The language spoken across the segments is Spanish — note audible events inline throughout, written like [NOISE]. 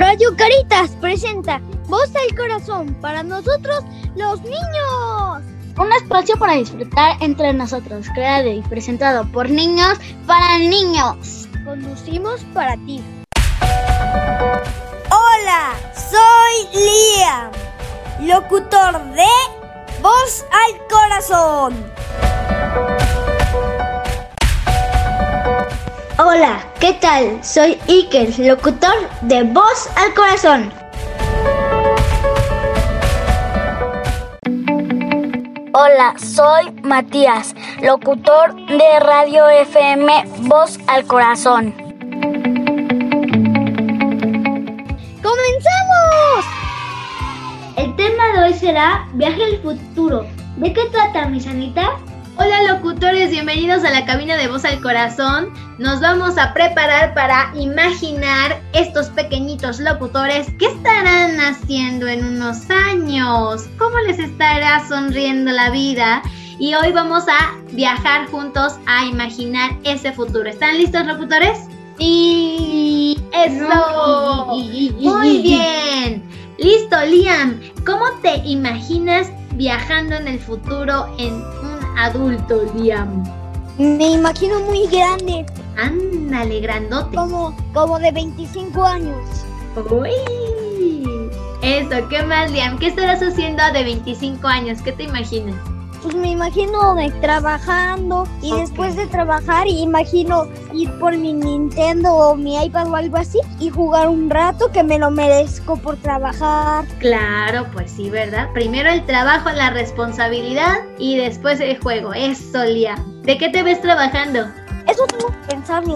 Radio Caritas presenta Voz al Corazón para nosotros los niños. Un espacio para disfrutar entre nosotros, creado y presentado por niños para niños. Conducimos para ti. Hola, soy Liam, locutor de Voz al Corazón. Hola, ¿qué tal? Soy Iker, locutor de Voz al Corazón. Hola, soy Matías, locutor de Radio FM Voz al Corazón. ¡Comenzamos! El tema de hoy será Viaje al futuro. ¿De qué trata, mi sanita? Hola locutores, bienvenidos a la cabina de voz al corazón. Nos vamos a preparar para imaginar estos pequeñitos locutores que estarán haciendo en unos años, cómo les estará sonriendo la vida. Y hoy vamos a viajar juntos a imaginar ese futuro. ¿Están listos locutores? Y eso. Muy bien. Listo, Liam. ¿Cómo te imaginas viajando en el futuro en adulto, Liam? Me imagino muy grande, Ándale, grandote. como, como de 25 años. Uy. Eso, ¿qué más, Liam? ¿Qué estarás haciendo de 25 años? ¿Qué te imaginas? Pues me imagino de trabajando y después de trabajar imagino ir por mi Nintendo o mi iPad o algo así y jugar un rato que me lo merezco por trabajar. Claro, pues sí, ¿verdad? Primero el trabajo, la responsabilidad y después el juego. Eso, Liam. ¿De qué te ves trabajando? Eso tengo que pensarlo.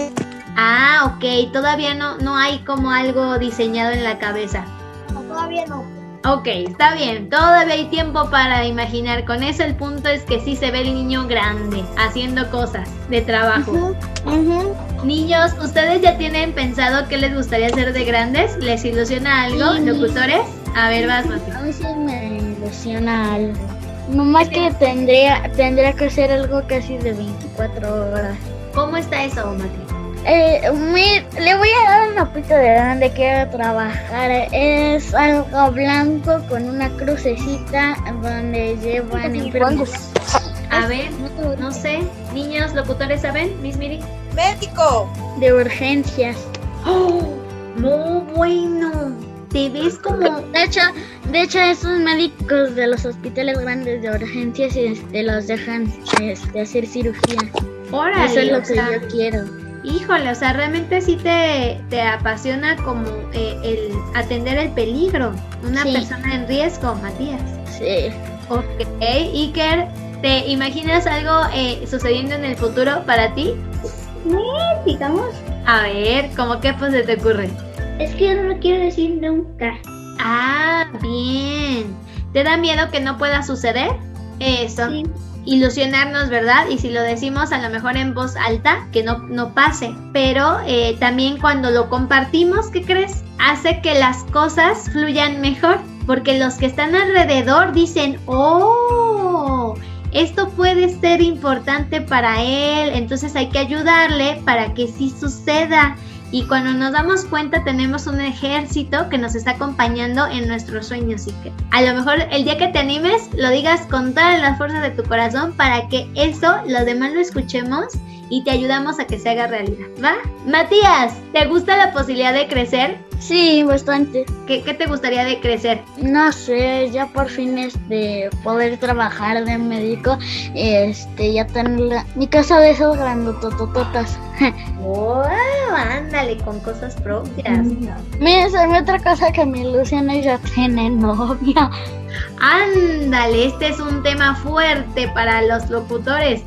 Ah, ok. Todavía no, no hay como algo diseñado en la cabeza. No, todavía no. Ok, está bien, todavía hay tiempo para imaginar. Con eso el punto es que sí se ve el niño grande, haciendo cosas de trabajo. Niños, ¿ustedes ya tienen pensado qué les gustaría hacer de grandes? ¿Les ilusiona algo, Sí. locutores? A ver, vas, Mati. A mí sí me ilusiona algo. Nomás que tendría, tendría que ser algo casi de 24 horas. ¿Cómo está eso, Mati? Eh, mi- le voy a dar una pista de donde quiero trabajar. Es algo blanco con una crucecita donde llevan enfermos. A ver, no sé. Niños, locutores, ¿saben? Miss Miri. Médico. De urgencias. ¡Oh! Muy bueno. Te ves como... De hecho, de hecho esos médicos de los hospitales grandes de urgencias este, los dejan este, hacer cirugía. Órale, Eso es lo o que sea, yo quiero. Híjole, o sea, realmente sí te, te apasiona como eh, el atender el peligro. Una Sí. persona en riesgo, Matías. Sí. Ok, Iker, ¿te imaginas algo eh, sucediendo en el futuro para ti? digamos, A ver, ¿cómo qué pues se te ocurre? es que yo no lo quiero decir nunca. Ah, bien. ¿Te da miedo que no pueda suceder? Eso. Sí. Ilusionarnos, ¿verdad? Y si lo decimos a lo mejor en voz alta, que no, no pase. Pero eh, también cuando lo compartimos, ¿qué crees? Hace que las cosas fluyan mejor. Porque los que están alrededor dicen, oh, esto puede ser importante para él. Entonces hay que ayudarle para que sí suceda. Y cuando nos damos cuenta tenemos un ejército que nos está acompañando en nuestros sueños y que a lo mejor el día que te animes lo digas con todas las fuerzas de tu corazón para que eso los demás lo escuchemos y te ayudamos a que se haga realidad, ¿va? Matías, ¿te gusta la posibilidad de crecer? Sí, bastante. ¿Qué, qué te gustaría de crecer? No sé, ya por fin este poder trabajar de médico, este ya tener la- mi casa de esos grandototototas. ¡Wow! [LAUGHS] Ándale, con cosas propias. Mira, sabe otra cosa que me ilusiona y ya tiene novia. Ándale, este es un tema fuerte para los locutores.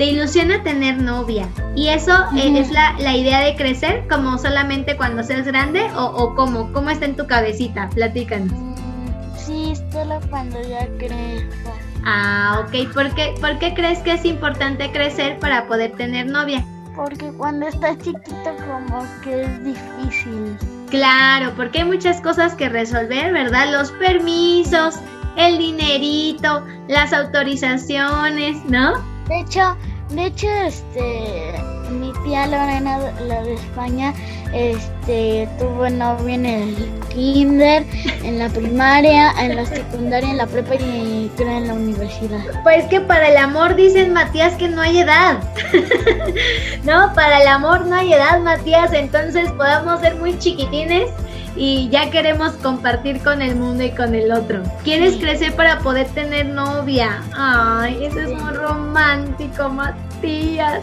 Te ilusiona tener novia. ¿Y eso eh, es la, la idea de crecer como solamente cuando seas grande o, o cómo? ¿Cómo está en tu cabecita? Platícanos. Mm, Sí, solo cuando ya crezca. Ah, ok. ¿Por qué, ¿Por qué crees que es importante crecer para poder tener novia? Porque cuando estás chiquito como que es difícil. Claro, porque hay muchas cosas que resolver, ¿verdad? Los permisos, el dinerito, las autorizaciones, ¿no? De hecho, de hecho, este, mi tía Lorena, la de España, este, tuvo novio en el kinder, en la primaria, en la secundaria, en la prepa y creo en la universidad. Pues que para el amor dicen Matías que no hay edad. [LAUGHS] no, para el amor no hay edad, Matías, entonces podemos ser muy chiquitines y ya queremos compartir con el mundo y con el otro. ¿Quieres crecer para poder tener novia? Ay, eso es muy romántico, Matías.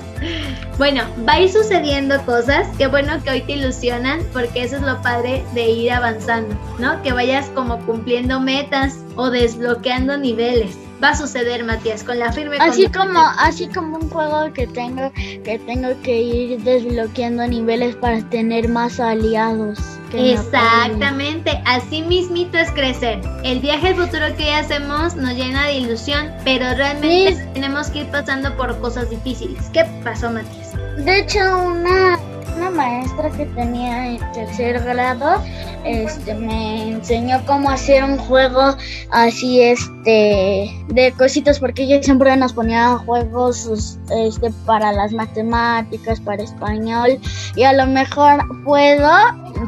Bueno, va a ir sucediendo cosas. Qué bueno que hoy te ilusionan porque eso es lo padre de ir avanzando, ¿no? Que vayas como cumpliendo metas o desbloqueando niveles va a suceder, Matías, con la firme Así como así como un juego que tengo que tengo que ir desbloqueando niveles para tener más aliados. Exactamente, así mismito es crecer. El viaje al futuro que hoy hacemos nos llena de ilusión, pero realmente tenemos que ir pasando por cosas difíciles. ¿Qué pasó, Matías? De hecho, una una maestra que tenía en tercer grado este me enseñó cómo hacer un juego así este de cositas porque ella siempre nos ponía juegos este para las matemáticas para español y a lo mejor puedo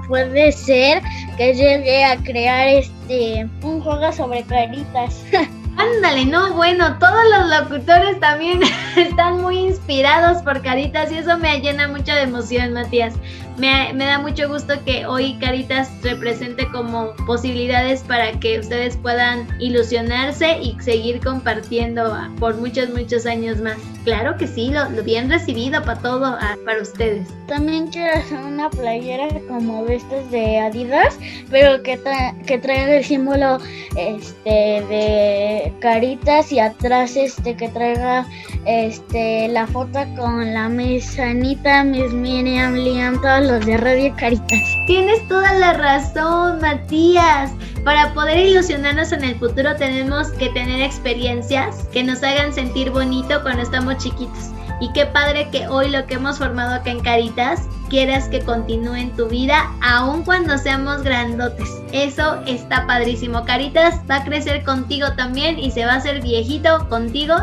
puede ser que llegue a crear este un juego sobre caritas [LAUGHS] Ándale, no, bueno, todos los locutores también [LAUGHS] están muy inspirados por Caritas y eso me llena mucho de emoción, Matías. Me, me, da mucho gusto que hoy Caritas represente como posibilidades para que ustedes puedan ilusionarse y seguir compartiendo por muchos, muchos años más. Claro que sí, lo, bien recibido para todo, ah, para ustedes. También quiero hacer una playera como estas de Adidas, pero que, que traiga el símbolo este de Caritas y atrás este que traiga este la foto con la mesanita, Miss Miriam, Liam, los de Radio Caritas. Tienes toda la razón, Matías. Para poder ilusionarnos en el futuro tenemos que tener experiencias que nos hagan sentir bonito cuando estamos chiquitos. Y qué padre que hoy lo que hemos formado acá en Caritas quieras que continúe en tu vida aun cuando seamos grandotes. Eso está padrísimo. Caritas va a crecer contigo también y se va a hacer viejito contigo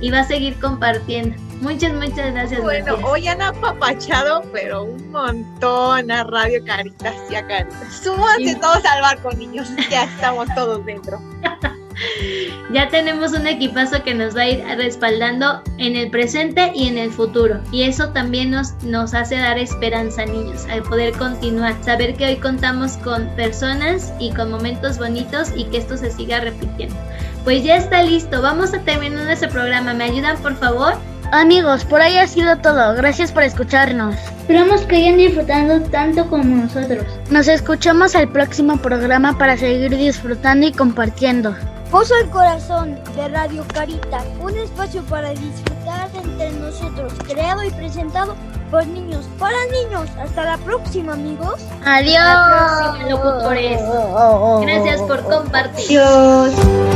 y va a seguir compartiendo. Muchas, muchas gracias. Bueno, hoy han apapachado, pero un montón a Radio Caritas y a Caritas. Súbanse todos al barco, niños. Ya estamos todos dentro. [LAUGHS] ya tenemos un equipazo que nos va a ir respaldando en el presente y en el futuro. Y eso también nos, nos hace dar esperanza, niños, al poder continuar. Saber que hoy contamos con personas y con momentos bonitos y que esto se siga repitiendo. Pues ya está listo, vamos a terminar nuestro programa. ¿Me ayudan, por favor? Amigos, por ahí ha sido todo. Gracias por escucharnos. Esperamos que hayan disfrutado tanto como nosotros. Nos escuchamos al próximo programa para seguir disfrutando y compartiendo. Pozo el Corazón de Radio Carita, un espacio para disfrutar entre nosotros, creado y presentado por niños para niños. Hasta la próxima, amigos. Adiós, locutores. Gracias por compartir. Adiós.